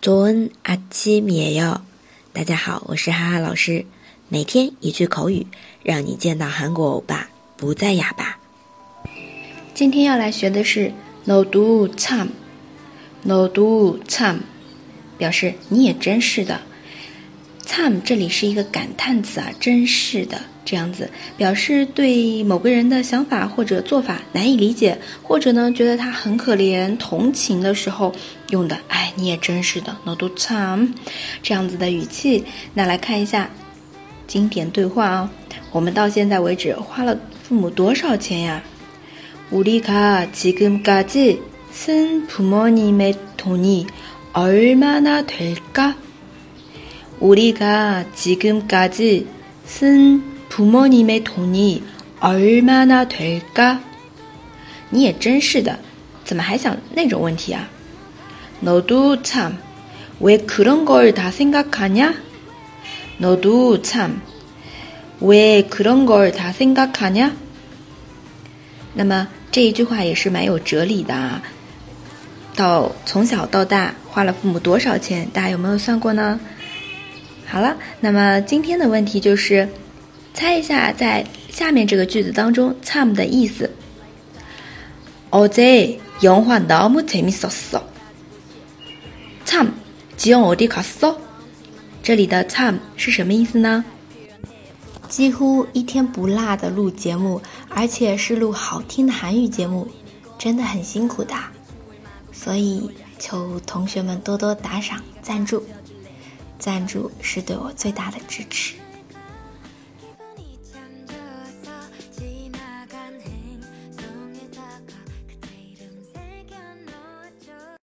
조은아침이에 요。 大家好，我是哈哈老师。每天一句口语，让你见到韩国欧巴不再哑巴。今天要来学的是너도참，너도 참， 表示你也真是的。 참这里是一个感叹词啊，真是的。这样子表示对某个人的想法或者做法难以理解，或者呢觉得他很可怜、同情的时候用的。哎，你也真是的，no do time，这样子的语气。那来看一下经典对话啊，我们到现在为止花了父母多少钱呀？우리가지금까지쓴부모님의돈이얼마나될 까？ 우리가지금까지쓴부모님의돈이얼마나될 까？ 你也真是的，怎么还想那种问题啊？너도참왜그런걸다생각하냐너도참왜그런걸다생각하냐那么这一句话也是蛮有哲理的啊。到从小到大花了父母多少钱？大家有没有算过呢？ 好了，那么今天的问题就是。猜一下，在下面这个句子当中，“참” 的意思。어제영화너무재밌었어 참， 지영어디갔어这里的 “참” 是什么意思呢？几乎一天不落的录节目，而且是录好听的韩语节目，真的很辛苦的。所以求同学们多多打赏赞助， 赞助是对我最大的支持。